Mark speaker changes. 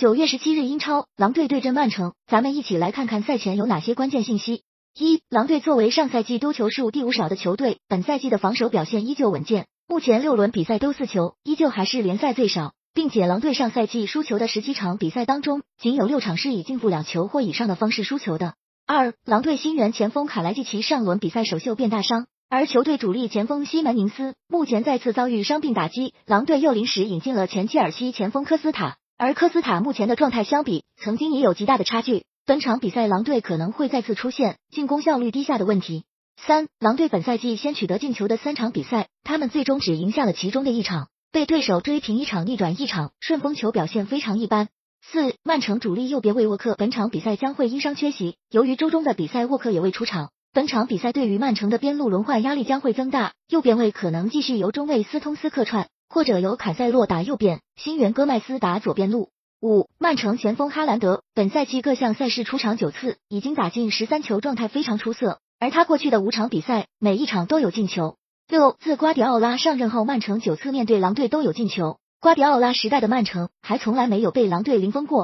Speaker 1: 九月十七日，英超狼队对阵曼城，咱们一起来看看赛前有哪些关键信息。一、狼队作为上赛季丢球数第五少的球队，本赛季的防守表现依旧稳健，目前六轮比赛丢四球，依旧还是联赛最少，并且狼队上赛季输球的十七场比赛当中，仅有六场是以净负两球或以上的方式输球的。二、狼队新援前锋卡莱季奇上轮比赛首秀便大伤，而球队主力前锋西门宁斯目前再次遭遇伤病打击，狼队又临时引进了前切尔西前锋科斯塔。而科斯塔目前的状态相比曾经也有极大的差距，本场比赛狼队可能会再次出现进攻效率低下的问题。三，狼队本赛季先取得进球的三场比赛，他们最终只赢下了其中的一场，被对手追平一场逆转一场，顺风球表现非常一般。四，曼城主力右边卫沃克本场比赛将会因伤缺席，由于周中的比赛沃克也未出场，本场比赛对于曼城的边路轮换压力将会增大，右边卫可能继续由中卫斯通斯客串。或者由坎塞洛打右边，新援戈麦斯打左边路。五，曼城前锋哈兰德本赛季各项赛事出场九次，已经打进十三球，状态非常出色。而他过去的五场比赛，每一场都有进球。六，自瓜迪奥拉上任后，曼城九次面对狼队都有进球。瓜迪奥拉时代的曼城还从来没有被狼队零封过。